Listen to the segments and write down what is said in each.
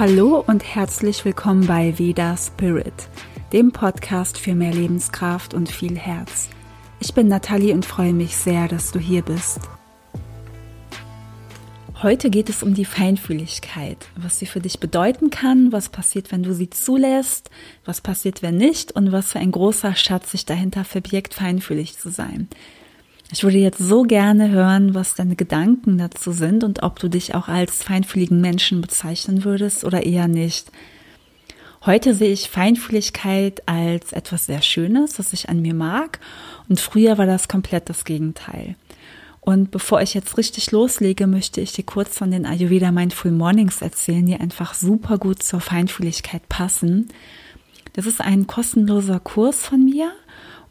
Hallo und herzlich willkommen bei Veda Spirit, dem Podcast für mehr Lebenskraft und viel Herz. Ich bin Nathalie und freue mich sehr, dass du hier bist. Heute geht es um die Feinfühligkeit, was sie für dich bedeuten kann, was passiert, wenn du sie zulässt, was passiert, wenn nicht und was für ein großer Schatz sich dahinter verbirgt, feinfühlig zu sein. Ich würde jetzt so gerne hören, was deine Gedanken dazu sind und ob du dich auch als feinfühligen Menschen bezeichnen würdest oder eher nicht. Heute sehe ich Feinfühligkeit als etwas sehr Schönes, was ich an mir mag und früher war das komplett das Gegenteil. Und bevor ich jetzt richtig loslege, möchte ich dir kurz von den Ayurveda Mindful Mornings erzählen, die einfach super gut zur Feinfühligkeit passen. Das ist ein kostenloser Kurs von mir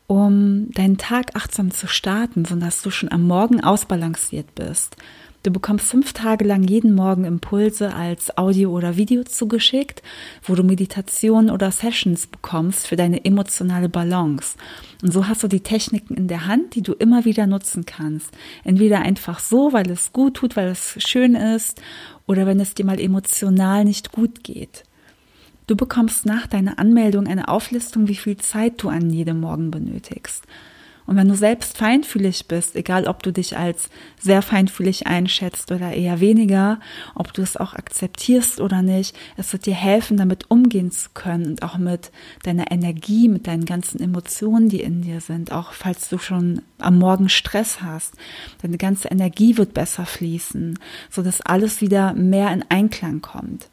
um deinen Tag achtsam zu starten, sodass du schon am Morgen ausbalanciert bist. Du bekommst fünf Tage lang jeden Morgen Impulse als Audio oder Video zugeschickt, wo du Meditationen oder Sessions bekommst für deine emotionale Balance. Und so hast du die Techniken in der Hand, die du immer wieder nutzen kannst. Entweder einfach so, weil es gut tut, weil es schön ist, oder wenn es dir mal emotional nicht gut geht. Du bekommst nach deiner Anmeldung eine Auflistung, wie viel Zeit du an jedem Morgen benötigst. Und wenn du selbst feinfühlig bist, egal ob du dich als sehr feinfühlig einschätzt oder eher weniger, ob du es auch akzeptierst oder nicht, es wird dir helfen, damit umgehen zu können und auch mit deiner Energie, mit deinen ganzen Emotionen, die in dir sind, auch falls du schon am Morgen Stress hast. Deine ganze Energie wird besser fließen, so dass alles wieder mehr in Einklang kommt.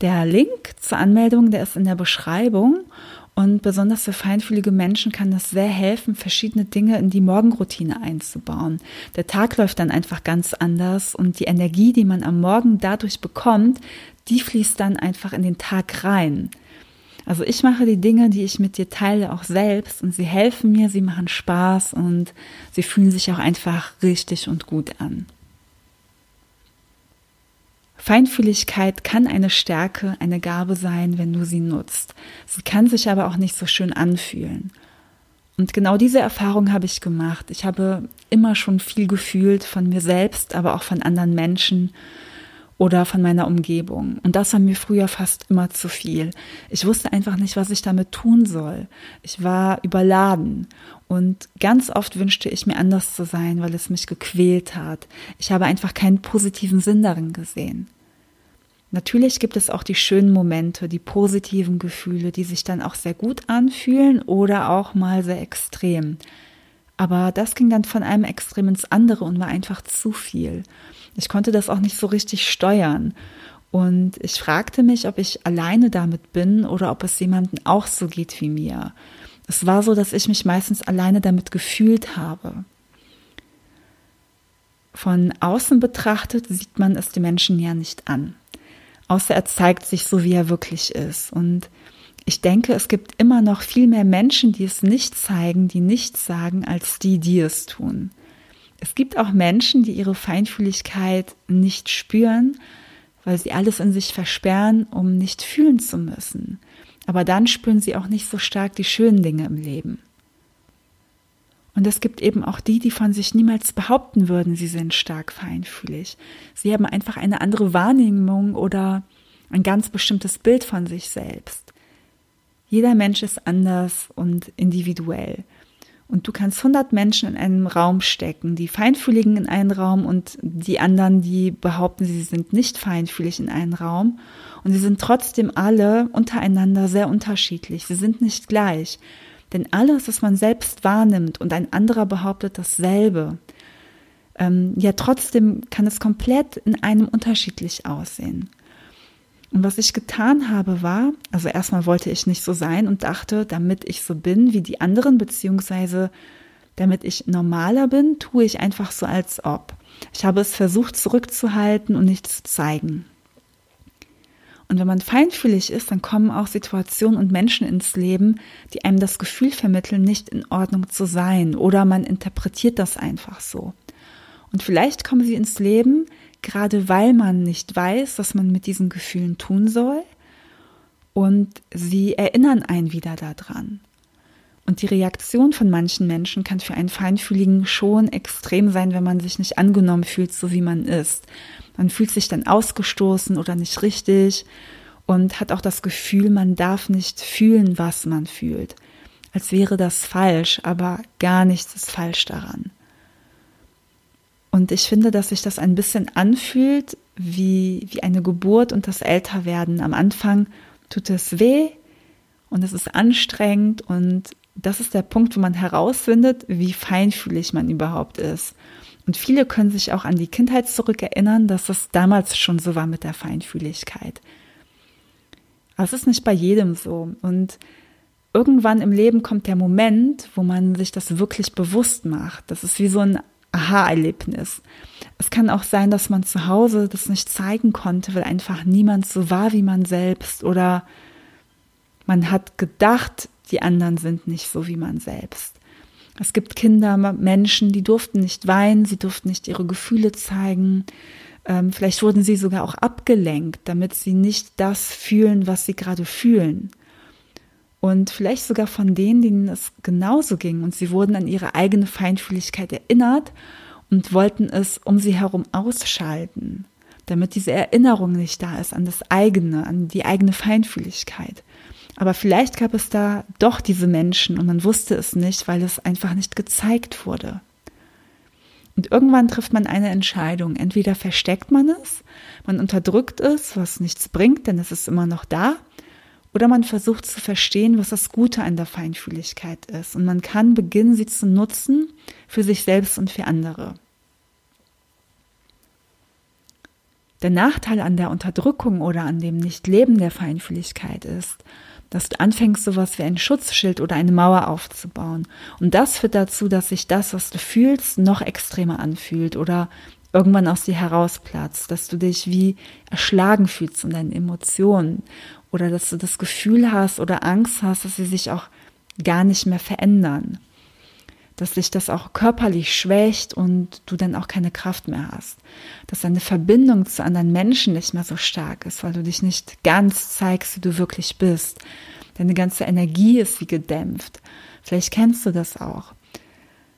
Der Link zur Anmeldung, der ist in der Beschreibung. Und besonders für feinfühlige Menschen kann das sehr helfen, verschiedene Dinge in die Morgenroutine einzubauen. Der Tag läuft dann einfach ganz anders und die Energie, die man am Morgen dadurch bekommt, die fließt dann einfach in den Tag rein. Also ich mache die Dinge, die ich mit dir teile, auch selbst und sie helfen mir, sie machen Spaß und sie fühlen sich auch einfach richtig und gut an. Feinfühligkeit kann eine Stärke, eine Gabe sein, wenn du sie nutzt. Sie kann sich aber auch nicht so schön anfühlen. Und genau diese Erfahrung habe ich gemacht. Ich habe immer schon viel gefühlt von mir selbst, aber auch von anderen Menschen oder von meiner Umgebung. Und das war mir früher fast immer zu viel. Ich wusste einfach nicht, was ich damit tun soll. Ich war überladen. Und ganz oft wünschte ich mir anders zu sein, weil es mich gequält hat. Ich habe einfach keinen positiven Sinn darin gesehen. Natürlich gibt es auch die schönen Momente, die positiven Gefühle, die sich dann auch sehr gut anfühlen oder auch mal sehr extrem. Aber das ging dann von einem Extrem ins andere und war einfach zu viel. Ich konnte das auch nicht so richtig steuern. Und ich fragte mich, ob ich alleine damit bin oder ob es jemandem auch so geht wie mir. Es war so, dass ich mich meistens alleine damit gefühlt habe. Von außen betrachtet sieht man es den Menschen ja nicht an außer er zeigt sich so, wie er wirklich ist. Und ich denke, es gibt immer noch viel mehr Menschen, die es nicht zeigen, die nichts sagen, als die, die es tun. Es gibt auch Menschen, die ihre Feinfühligkeit nicht spüren, weil sie alles in sich versperren, um nicht fühlen zu müssen. Aber dann spüren sie auch nicht so stark die schönen Dinge im Leben. Und es gibt eben auch die, die von sich niemals behaupten würden, sie sind stark feinfühlig. Sie haben einfach eine andere Wahrnehmung oder ein ganz bestimmtes Bild von sich selbst. Jeder Mensch ist anders und individuell. Und du kannst 100 Menschen in einem Raum stecken, die Feinfühligen in einen Raum und die anderen, die behaupten, sie sind nicht feinfühlig in einen Raum. Und sie sind trotzdem alle untereinander sehr unterschiedlich. Sie sind nicht gleich. Denn alles, was man selbst wahrnimmt und ein anderer behauptet dasselbe, ähm, ja trotzdem kann es komplett in einem unterschiedlich aussehen. Und was ich getan habe, war, also erstmal wollte ich nicht so sein und dachte, damit ich so bin wie die anderen, beziehungsweise damit ich normaler bin, tue ich einfach so als ob. Ich habe es versucht zurückzuhalten und nicht zu zeigen. Und wenn man feinfühlig ist, dann kommen auch Situationen und Menschen ins Leben, die einem das Gefühl vermitteln, nicht in Ordnung zu sein. Oder man interpretiert das einfach so. Und vielleicht kommen sie ins Leben, gerade weil man nicht weiß, was man mit diesen Gefühlen tun soll. Und sie erinnern einen wieder daran. Und die Reaktion von manchen Menschen kann für einen Feinfühligen schon extrem sein, wenn man sich nicht angenommen fühlt, so wie man ist. Man fühlt sich dann ausgestoßen oder nicht richtig und hat auch das Gefühl, man darf nicht fühlen, was man fühlt. Als wäre das falsch, aber gar nichts ist falsch daran. Und ich finde, dass sich das ein bisschen anfühlt wie, wie eine Geburt und das Älterwerden. Am Anfang tut es weh und es ist anstrengend und das ist der Punkt, wo man herausfindet, wie feinfühlig man überhaupt ist. Und viele können sich auch an die Kindheit zurückerinnern, dass es damals schon so war mit der Feinfühligkeit. Aber es ist nicht bei jedem so. Und irgendwann im Leben kommt der Moment, wo man sich das wirklich bewusst macht. Das ist wie so ein Aha-Erlebnis. Es kann auch sein, dass man zu Hause das nicht zeigen konnte, weil einfach niemand so war wie man selbst oder man hat gedacht, die anderen sind nicht so wie man selbst. Es gibt Kinder, Menschen, die durften nicht weinen, sie durften nicht ihre Gefühle zeigen. Ähm, vielleicht wurden sie sogar auch abgelenkt, damit sie nicht das fühlen, was sie gerade fühlen. Und vielleicht sogar von denen, denen es genauso ging. Und sie wurden an ihre eigene Feinfühligkeit erinnert und wollten es um sie herum ausschalten, damit diese Erinnerung nicht da ist an das eigene, an die eigene Feinfühligkeit. Aber vielleicht gab es da doch diese Menschen und man wusste es nicht, weil es einfach nicht gezeigt wurde. Und irgendwann trifft man eine Entscheidung. Entweder versteckt man es, man unterdrückt es, was nichts bringt, denn es ist immer noch da, oder man versucht zu verstehen, was das Gute an der Feinfühligkeit ist. Und man kann beginnen, sie zu nutzen für sich selbst und für andere. Der Nachteil an der Unterdrückung oder an dem Nichtleben der Feinfühligkeit ist, dass du anfängst, sowas wie ein Schutzschild oder eine Mauer aufzubauen. Und das führt dazu, dass sich das, was du fühlst, noch extremer anfühlt oder irgendwann aus dir herausplatzt, dass du dich wie erschlagen fühlst in deinen Emotionen oder dass du das Gefühl hast oder Angst hast, dass sie sich auch gar nicht mehr verändern dass sich das auch körperlich schwächt und du dann auch keine Kraft mehr hast. Dass deine Verbindung zu anderen Menschen nicht mehr so stark ist, weil du dich nicht ganz zeigst, wie du wirklich bist. Deine ganze Energie ist wie gedämpft. Vielleicht kennst du das auch.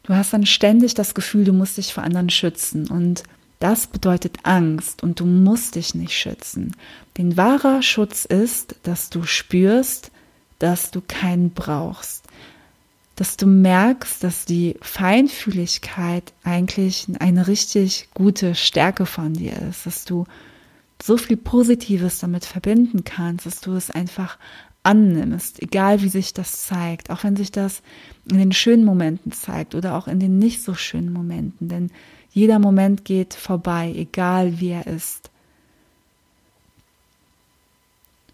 Du hast dann ständig das Gefühl, du musst dich vor anderen schützen und das bedeutet Angst und du musst dich nicht schützen. Den wahrer Schutz ist, dass du spürst, dass du keinen brauchst dass du merkst, dass die Feinfühligkeit eigentlich eine richtig gute Stärke von dir ist, dass du so viel Positives damit verbinden kannst, dass du es einfach annimmst, egal wie sich das zeigt, auch wenn sich das in den schönen Momenten zeigt oder auch in den nicht so schönen Momenten, denn jeder Moment geht vorbei, egal wie er ist.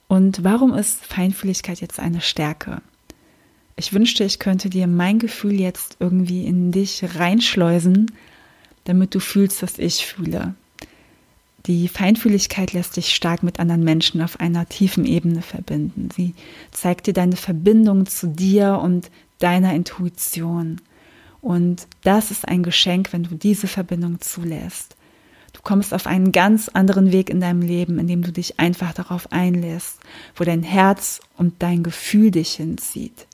Und warum ist Feinfühligkeit jetzt eine Stärke? Ich wünschte, ich könnte dir mein Gefühl jetzt irgendwie in dich reinschleusen, damit du fühlst, was ich fühle. Die Feinfühligkeit lässt dich stark mit anderen Menschen auf einer tiefen Ebene verbinden. Sie zeigt dir deine Verbindung zu dir und deiner Intuition. Und das ist ein Geschenk, wenn du diese Verbindung zulässt. Du kommst auf einen ganz anderen Weg in deinem Leben, indem du dich einfach darauf einlässt, wo dein Herz und dein Gefühl dich hinzieht.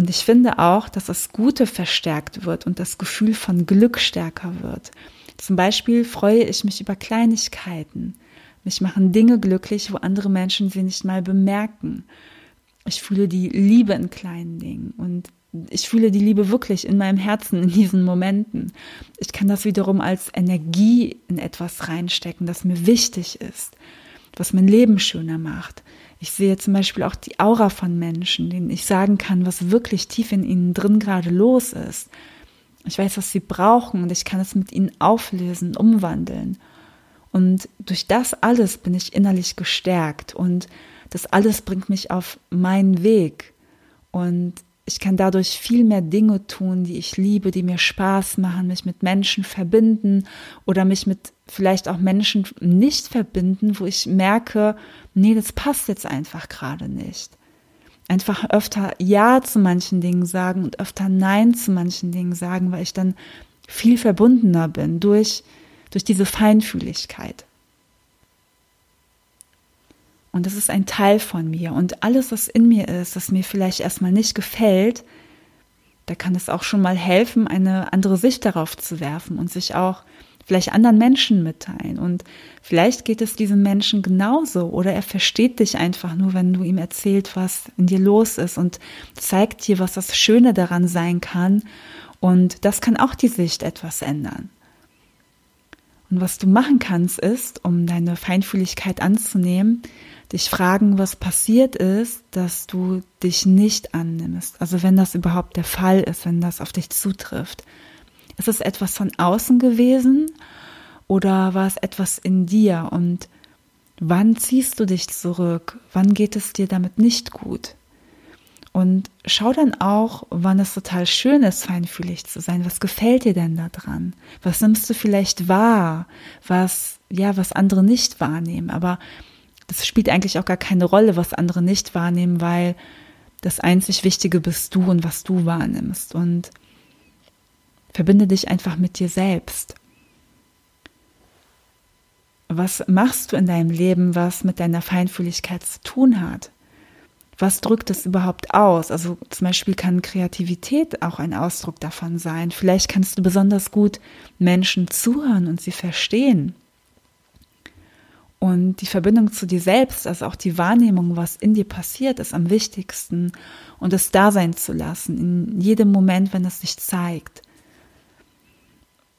Und ich finde auch, dass das Gute verstärkt wird und das Gefühl von Glück stärker wird. Zum Beispiel freue ich mich über Kleinigkeiten. Mich machen Dinge glücklich, wo andere Menschen sie nicht mal bemerken. Ich fühle die Liebe in kleinen Dingen und ich fühle die Liebe wirklich in meinem Herzen in diesen Momenten. Ich kann das wiederum als Energie in etwas reinstecken, das mir wichtig ist, was mein Leben schöner macht. Ich sehe zum Beispiel auch die Aura von Menschen, denen ich sagen kann, was wirklich tief in ihnen drin gerade los ist. Ich weiß, was sie brauchen und ich kann es mit ihnen auflösen, umwandeln. Und durch das alles bin ich innerlich gestärkt und das alles bringt mich auf meinen Weg. Und ich kann dadurch viel mehr Dinge tun, die ich liebe, die mir Spaß machen, mich mit Menschen verbinden oder mich mit vielleicht auch Menschen nicht verbinden, wo ich merke, nee, das passt jetzt einfach gerade nicht. Einfach öfter Ja zu manchen Dingen sagen und öfter Nein zu manchen Dingen sagen, weil ich dann viel verbundener bin durch, durch diese Feinfühligkeit. Und das ist ein Teil von mir. Und alles, was in mir ist, das mir vielleicht erstmal nicht gefällt, da kann es auch schon mal helfen, eine andere Sicht darauf zu werfen und sich auch vielleicht anderen Menschen mitteilen. Und vielleicht geht es diesem Menschen genauso oder er versteht dich einfach nur, wenn du ihm erzählt, was in dir los ist und zeigt dir, was das Schöne daran sein kann. Und das kann auch die Sicht etwas ändern. Und was du machen kannst, ist, um deine Feinfühligkeit anzunehmen, dich fragen, was passiert ist, dass du dich nicht annimmst. Also wenn das überhaupt der Fall ist, wenn das auf dich zutrifft. Ist es etwas von außen gewesen oder war es etwas in dir? Und wann ziehst du dich zurück? Wann geht es dir damit nicht gut? Und schau dann auch, wann es total schön ist, feinfühlig zu sein. Was gefällt dir denn da dran? Was nimmst du vielleicht wahr? Was, ja, was andere nicht wahrnehmen? Aber das spielt eigentlich auch gar keine Rolle, was andere nicht wahrnehmen, weil das einzig Wichtige bist du und was du wahrnimmst. Und Verbinde dich einfach mit dir selbst. Was machst du in deinem Leben, was mit deiner Feinfühligkeit zu tun hat? Was drückt es überhaupt aus? Also zum Beispiel kann Kreativität auch ein Ausdruck davon sein. Vielleicht kannst du besonders gut Menschen zuhören und sie verstehen. Und die Verbindung zu dir selbst, also auch die Wahrnehmung, was in dir passiert, ist am wichtigsten und es da sein zu lassen, in jedem Moment, wenn es sich zeigt.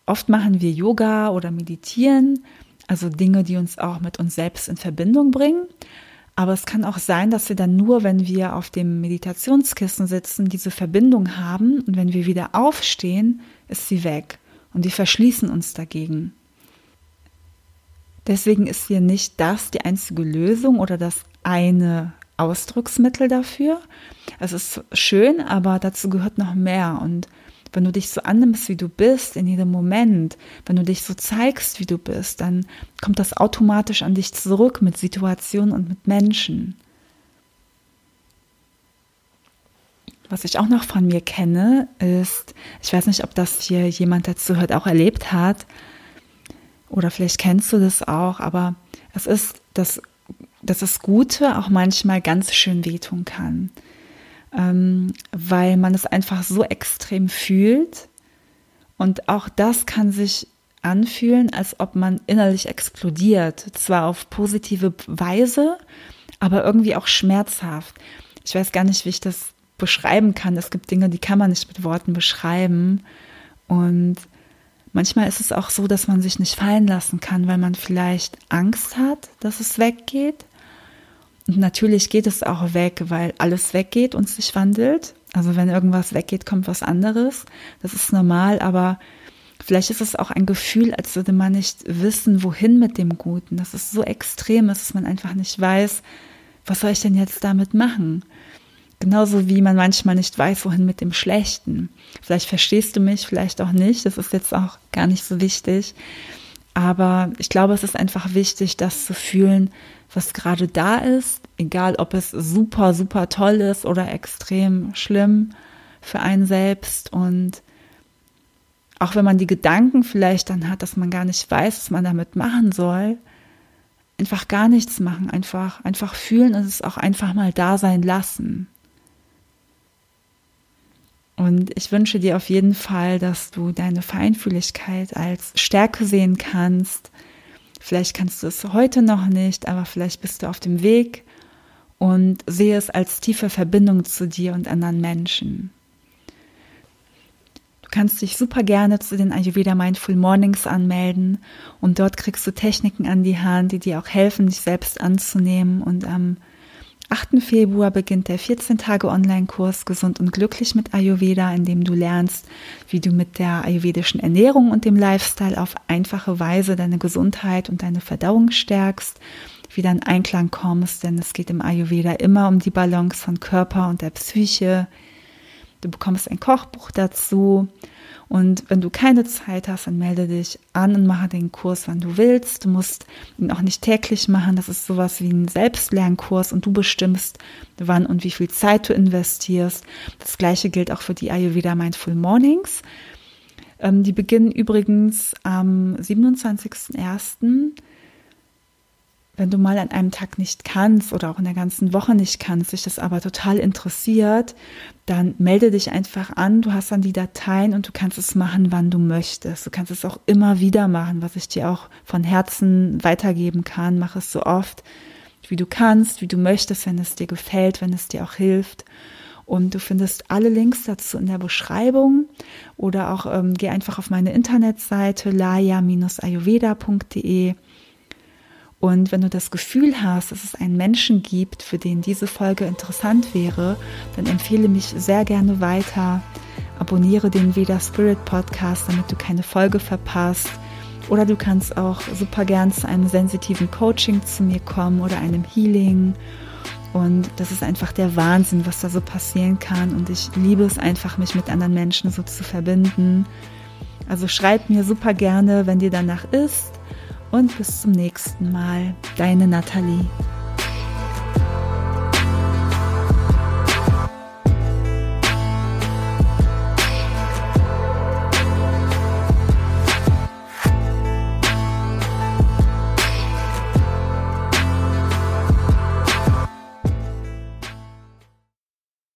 Oft machen wir Yoga oder meditieren, also Dinge, die uns auch mit uns selbst in Verbindung bringen. Aber es kann auch sein, dass wir dann nur, wenn wir auf dem Meditationskissen sitzen, diese Verbindung haben und wenn wir wieder aufstehen, ist sie weg und wir verschließen uns dagegen. Deswegen ist hier nicht das die einzige Lösung oder das eine Ausdrucksmittel dafür. Es ist schön, aber dazu gehört noch mehr und wenn du dich so annimmst, wie du bist, in jedem Moment, wenn du dich so zeigst, wie du bist, dann kommt das automatisch an dich zurück mit Situationen und mit Menschen. Was ich auch noch von mir kenne, ist, ich weiß nicht, ob das hier jemand dazu hört, auch erlebt hat, oder vielleicht kennst du das auch, aber es ist, dass, dass das Gute auch manchmal ganz schön wehtun kann ähm, weil man es einfach so extrem fühlt. Und auch das kann sich anfühlen, als ob man innerlich explodiert. Zwar auf positive Weise, aber irgendwie auch schmerzhaft. Ich weiß gar nicht, wie ich das beschreiben kann. Es gibt Dinge, die kann man nicht mit Worten beschreiben. Und manchmal ist es auch so, dass man sich nicht fallen lassen kann, weil man vielleicht Angst hat, dass es weggeht. Und natürlich geht es auch weg, weil alles weggeht und sich wandelt. Also wenn irgendwas weggeht, kommt was anderes. Das ist normal, aber vielleicht ist es auch ein Gefühl, als würde man nicht wissen, wohin mit dem Guten. Das ist so extrem, dass man einfach nicht weiß, was soll ich denn jetzt damit machen? Genauso wie man manchmal nicht weiß, wohin mit dem Schlechten. Vielleicht verstehst du mich, vielleicht auch nicht. Das ist jetzt auch gar nicht so wichtig. Aber ich glaube, es ist einfach wichtig, das zu fühlen, was gerade da ist, egal ob es super, super toll ist oder extrem schlimm für einen selbst. Und auch wenn man die Gedanken vielleicht dann hat, dass man gar nicht weiß, was man damit machen soll, einfach gar nichts machen, einfach, einfach fühlen und es auch einfach mal da sein lassen. Und ich wünsche dir auf jeden Fall, dass du deine Feinfühligkeit als Stärke sehen kannst. Vielleicht kannst du es heute noch nicht, aber vielleicht bist du auf dem Weg und sehe es als tiefe Verbindung zu dir und anderen Menschen. Du kannst dich super gerne zu den Ayurveda Mindful Mornings anmelden und dort kriegst du Techniken an die Hand, die dir auch helfen, dich selbst anzunehmen und am 8. Februar beginnt der 14 Tage Online-Kurs Gesund und glücklich mit Ayurveda, in dem du lernst, wie du mit der ayurvedischen Ernährung und dem Lifestyle auf einfache Weise deine Gesundheit und deine Verdauung stärkst, wieder in Einklang kommst, denn es geht im Ayurveda immer um die Balance von Körper und der Psyche. Du bekommst ein Kochbuch dazu und wenn du keine Zeit hast, dann melde dich an und mache den Kurs, wann du willst. Du musst ihn auch nicht täglich machen. Das ist sowas wie ein Selbstlernkurs und du bestimmst, wann und wie viel Zeit du investierst. Das gleiche gilt auch für die Ayurveda Mindful Mornings. Ähm, die beginnen übrigens am 27.01. wenn du mal an einem Tag nicht kannst oder auch in der ganzen Woche nicht kannst, dich das aber total interessiert, dann melde dich einfach an. Du hast dann die Dateien und du kannst es machen, wann du möchtest. Du kannst es auch immer wieder machen, was ich dir auch von Herzen weitergeben kann. Mach es so oft, wie du kannst, wie du möchtest, wenn es dir gefällt, wenn es dir auch hilft. Und du findest alle Links dazu in der Beschreibung oder auch ähm, geh einfach auf meine Internetseite laya-ayurveda.de und wenn du das Gefühl hast, dass es einen Menschen gibt, für den diese Folge interessant wäre, dann empfehle mich sehr gerne weiter. Abonniere den Veda Spirit Podcast, damit du keine Folge verpasst. Oder du kannst auch super gern zu einem sensitiven Coaching zu mir kommen oder einem Healing. Und das ist einfach der Wahnsinn, was da so passieren kann. Und ich liebe es einfach, mich mit anderen Menschen so zu verbinden. Also schreib mir super gerne, wenn dir danach ist und bis zum nächsten Mal. Deine Nathalie.